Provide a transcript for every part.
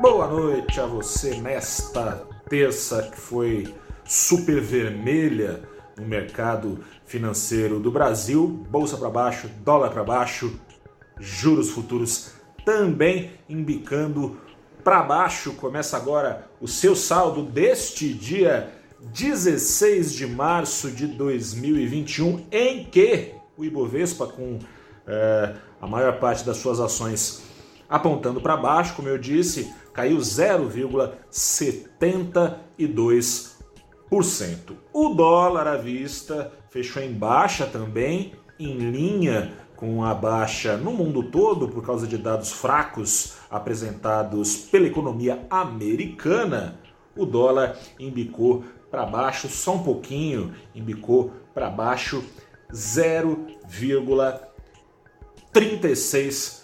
Boa noite a você nesta terça que foi super vermelha no mercado financeiro do Brasil, bolsa para baixo, dólar para baixo, juros futuros também embicando para baixo. Começa agora o seu saldo deste dia 16 de março de 2021, em que o Ibovespa, com é, a maior parte das suas ações apontando para baixo, como eu disse, caiu 0,72%. O dólar à vista fechou em baixa também, em linha com a baixa no mundo todo por causa de dados fracos apresentados pela economia americana. O dólar embicou para baixo só um pouquinho, embicou para baixo 0,36%,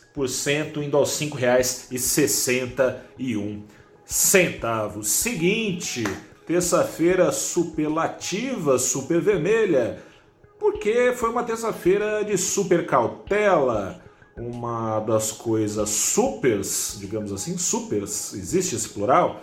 indo aos R$ 5,61. Centavos. Seguinte, terça-feira superlativa, super vermelha, porque foi uma terça-feira de super cautela. Uma das coisas supers, digamos assim, supers, existe esse plural?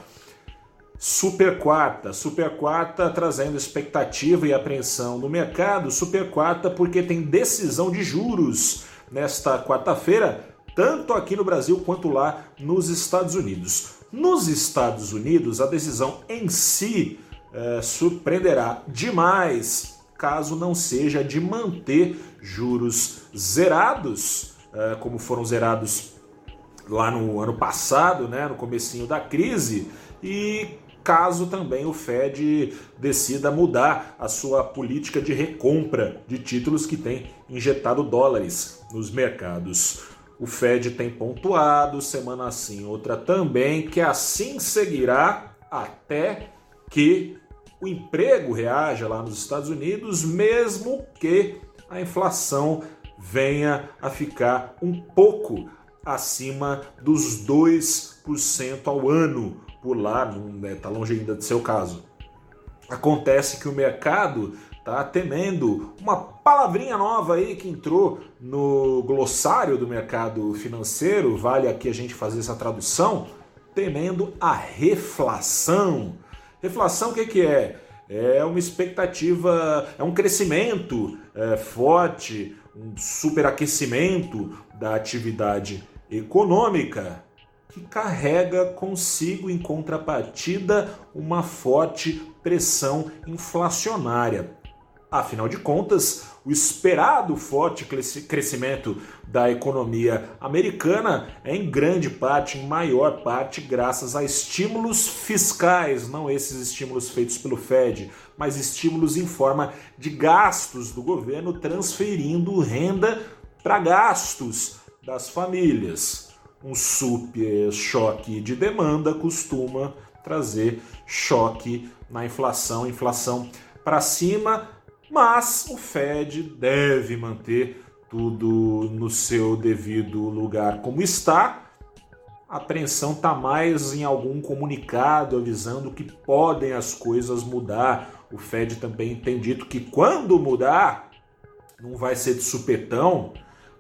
Super quarta, super quarta trazendo expectativa e apreensão no mercado, super quarta porque tem decisão de juros nesta quarta-feira, tanto aqui no Brasil quanto lá nos Estados Unidos. Nos Estados Unidos, a decisão em si é, surpreenderá demais caso não seja de manter juros zerados, é, como foram zerados lá no ano passado, né, no comecinho da crise, e caso também o Fed decida mudar a sua política de recompra de títulos que tem injetado dólares nos mercados. O Fed tem pontuado, semana assim, outra também, que assim seguirá até que o emprego reaja lá nos Estados Unidos, mesmo que a inflação venha a ficar um pouco acima dos 2% ao ano, por lá, não está né, longe ainda de ser o caso. Acontece que o mercado está temendo uma palavrinha nova aí que entrou no glossário do mercado financeiro, vale aqui a gente fazer essa tradução, temendo a reflação. Reflação o que, que é? É uma expectativa, é um crescimento é, forte, um superaquecimento da atividade econômica que carrega consigo, em contrapartida, uma forte pressão inflacionária. Afinal de contas, o esperado forte crescimento da economia americana é em grande parte, em maior parte, graças a estímulos fiscais, não esses estímulos feitos pelo Fed, mas estímulos em forma de gastos do governo transferindo renda para gastos das famílias. Um super choque de demanda costuma trazer choque na inflação, inflação para cima, mas o Fed deve manter tudo no seu devido lugar como está. A apreensão está mais em algum comunicado avisando que podem as coisas mudar. O Fed também tem dito que quando mudar, não vai ser de supetão,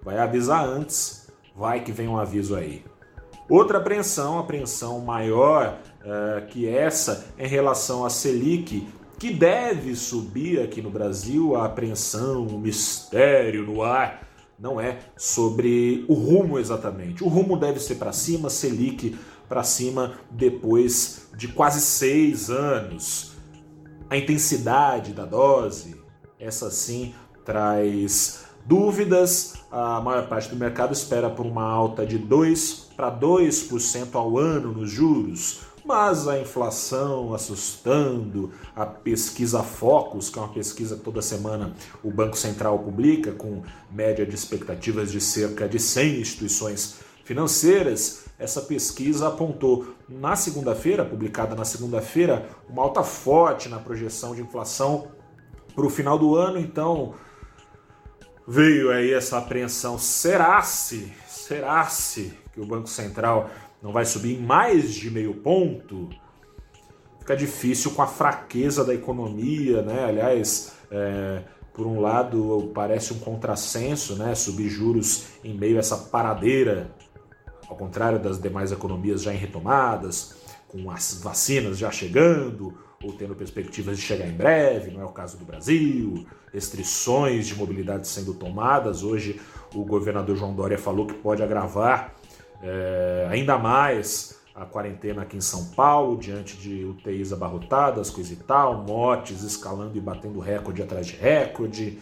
vai avisar antes vai que vem um aviso aí. Outra apreensão, apreensão maior uh, que essa em relação à Selic, que deve subir aqui no Brasil, a apreensão, o mistério no ar, não é sobre o rumo exatamente. O rumo deve ser para cima, Selic para cima depois de quase seis anos. A intensidade da dose, essa sim traz dúvidas, a maior parte do mercado espera por uma alta de 2 para 2% ao ano nos juros, mas a inflação assustando, a pesquisa Focus, que é uma pesquisa que toda semana o Banco Central publica, com média de expectativas de cerca de 100 instituições financeiras, essa pesquisa apontou na segunda-feira, publicada na segunda-feira, uma alta forte na projeção de inflação para o final do ano, então veio aí essa apreensão. Será-se, será-se que o Banco Central não vai subir em mais de meio ponto? Fica difícil com a fraqueza da economia, né? Aliás, é, por um lado parece um contrassenso, né? Subir juros em meio a essa paradeira ao contrário das demais economias já em retomadas, com as vacinas já chegando, ou tendo perspectivas de chegar em breve, não é o caso do Brasil, restrições de mobilidade sendo tomadas. Hoje o governador João Dória falou que pode agravar é, ainda mais a quarentena aqui em São Paulo, diante de UTIs abarrotadas, coisa e tal, mortes escalando e batendo recorde atrás de recorde.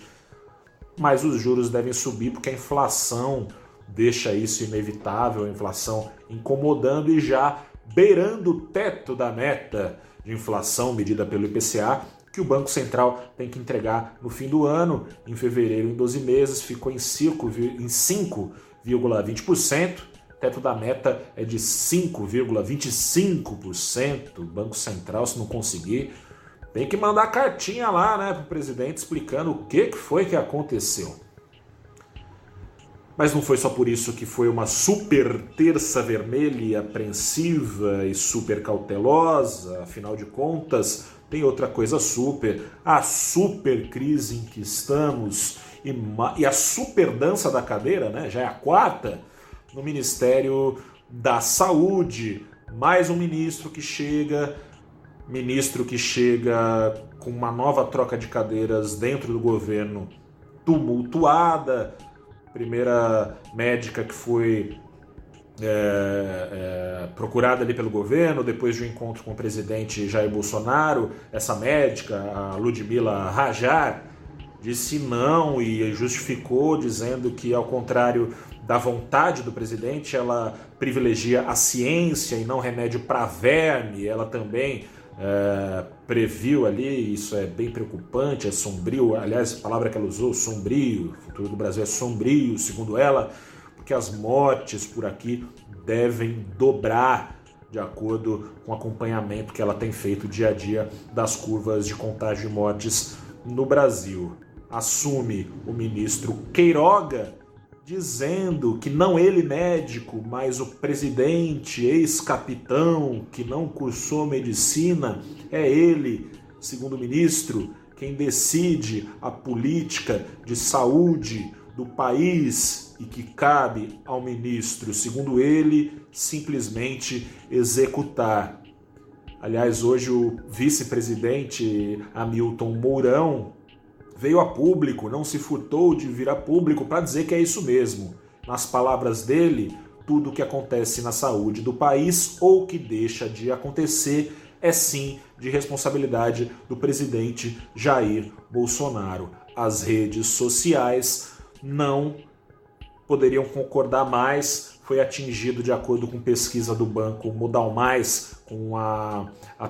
Mas os juros devem subir porque a inflação deixa isso inevitável, a inflação incomodando e já beirando o teto da meta de inflação medida pelo IPCA, que o Banco Central tem que entregar no fim do ano. Em fevereiro, em 12 meses, ficou em 5,20%. Teto da meta é de 5,25%. O Banco Central, se não conseguir, tem que mandar cartinha lá, né, para o presidente explicando o que, que foi que aconteceu. Mas não foi só por isso que foi uma super terça vermelha, apreensiva e super cautelosa. Afinal de contas, tem outra coisa super, a super crise em que estamos e, e a super dança da cadeira, né? Já é a quarta no Ministério da Saúde. Mais um ministro que chega, ministro que chega com uma nova troca de cadeiras dentro do governo tumultuada. Primeira médica que foi é, é, procurada ali pelo governo, depois de um encontro com o presidente Jair Bolsonaro, essa médica, a Ludmila Rajar, disse não e justificou, dizendo que, ao contrário da vontade do presidente, ela privilegia a ciência e não remédio para verme. Ela também é, previu ali, isso é bem preocupante, é sombrio. Aliás, a palavra que ela usou, sombrio, o futuro do Brasil é sombrio, segundo ela, porque as mortes por aqui devem dobrar de acordo com o acompanhamento que ela tem feito dia a dia das curvas de contágio e mortes no Brasil. Assume o ministro Queiroga dizendo que não ele médico, mas o presidente, ex-capitão, que não cursou medicina, é ele, segundo o ministro, quem decide a política de saúde do país e que cabe ao ministro, segundo ele, simplesmente executar. Aliás, hoje o vice-presidente Hamilton Mourão veio a público, não se furtou de vir a público para dizer que é isso mesmo. Nas palavras dele, tudo o que acontece na saúde do país ou que deixa de acontecer é sim de responsabilidade do presidente Jair Bolsonaro. As redes sociais não poderiam concordar mais foi atingido, de acordo com pesquisa do banco Modal Mais, com a, a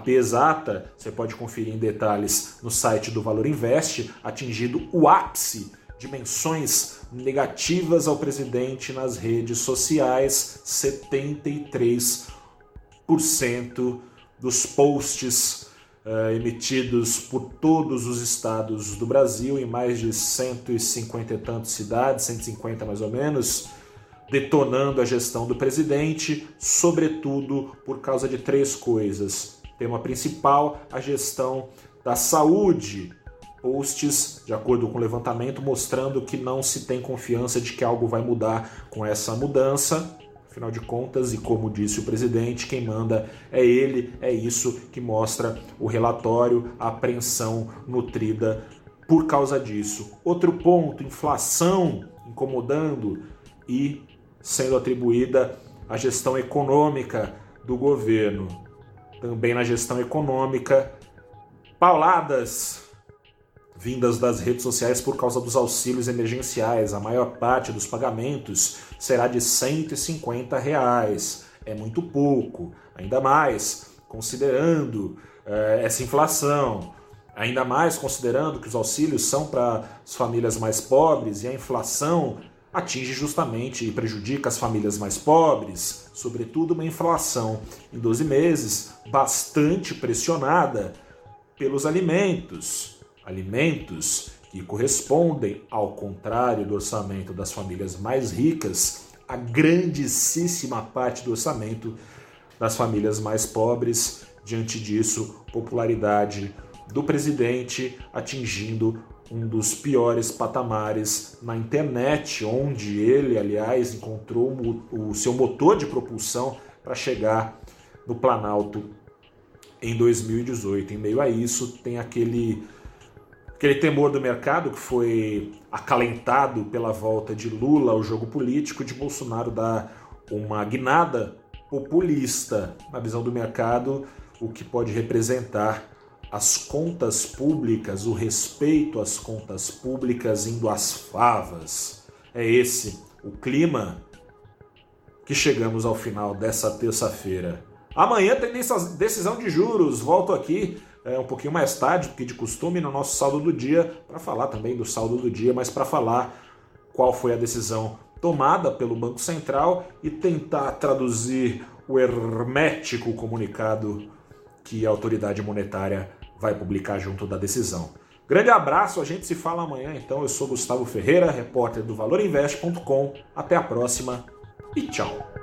você pode conferir em detalhes no site do Valor Invest, atingido o ápice de menções negativas ao presidente nas redes sociais, 73% dos posts uh, emitidos por todos os estados do Brasil, em mais de 150 e tantas cidades, 150 mais ou menos, detonando a gestão do presidente, sobretudo por causa de três coisas. Tema principal, a gestão da saúde. Posts, de acordo com o levantamento, mostrando que não se tem confiança de que algo vai mudar com essa mudança. Afinal de contas, e como disse o presidente, quem manda é ele, é isso que mostra o relatório, a apreensão nutrida por causa disso. Outro ponto, inflação incomodando e sendo atribuída à gestão econômica do governo. Também na gestão econômica, pauladas vindas das redes sociais por causa dos auxílios emergenciais. A maior parte dos pagamentos será de 150 reais. É muito pouco, ainda mais considerando eh, essa inflação. Ainda mais considerando que os auxílios são para as famílias mais pobres e a inflação atinge justamente e prejudica as famílias mais pobres, sobretudo uma inflação em 12 meses bastante pressionada pelos alimentos. Alimentos que correspondem, ao contrário do orçamento das famílias mais ricas, a grandíssima parte do orçamento das famílias mais pobres. Diante disso, popularidade do presidente atingindo um dos piores patamares na internet, onde ele, aliás, encontrou o seu motor de propulsão para chegar no Planalto em 2018. Em meio a isso, tem aquele, aquele temor do mercado que foi acalentado pela volta de Lula ao jogo político, de Bolsonaro dar uma guinada populista na visão do mercado, o que pode representar as contas públicas, o respeito às contas públicas indo às favas. É esse o clima que chegamos ao final dessa terça-feira. Amanhã tem decisão de juros. Volto aqui é, um pouquinho mais tarde, porque de costume, no nosso saldo do dia, para falar também do saldo do dia, mas para falar qual foi a decisão tomada pelo Banco Central e tentar traduzir o hermético comunicado que a autoridade monetária vai publicar junto da decisão. Grande abraço, a gente se fala amanhã. Então, eu sou Gustavo Ferreira, repórter do ValorInvest.com. Até a próxima e tchau.